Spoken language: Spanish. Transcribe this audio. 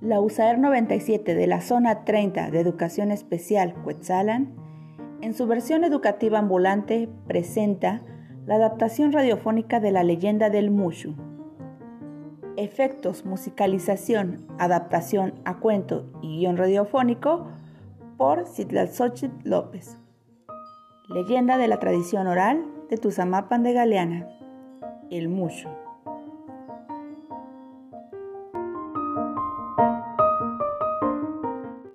La USAER 97 de la Zona 30 de Educación Especial Cuetzalan, en su versión educativa ambulante, presenta la adaptación radiofónica de la leyenda del Mushu. Efectos, musicalización, adaptación a cuento y guion radiofónico por Xochitl López. Leyenda de la tradición oral de Tuzamapan de Galeana, el Mushu.